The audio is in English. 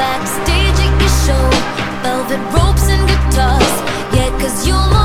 backstage at your show. Velvet ropes and guitars. Yeah, cause you're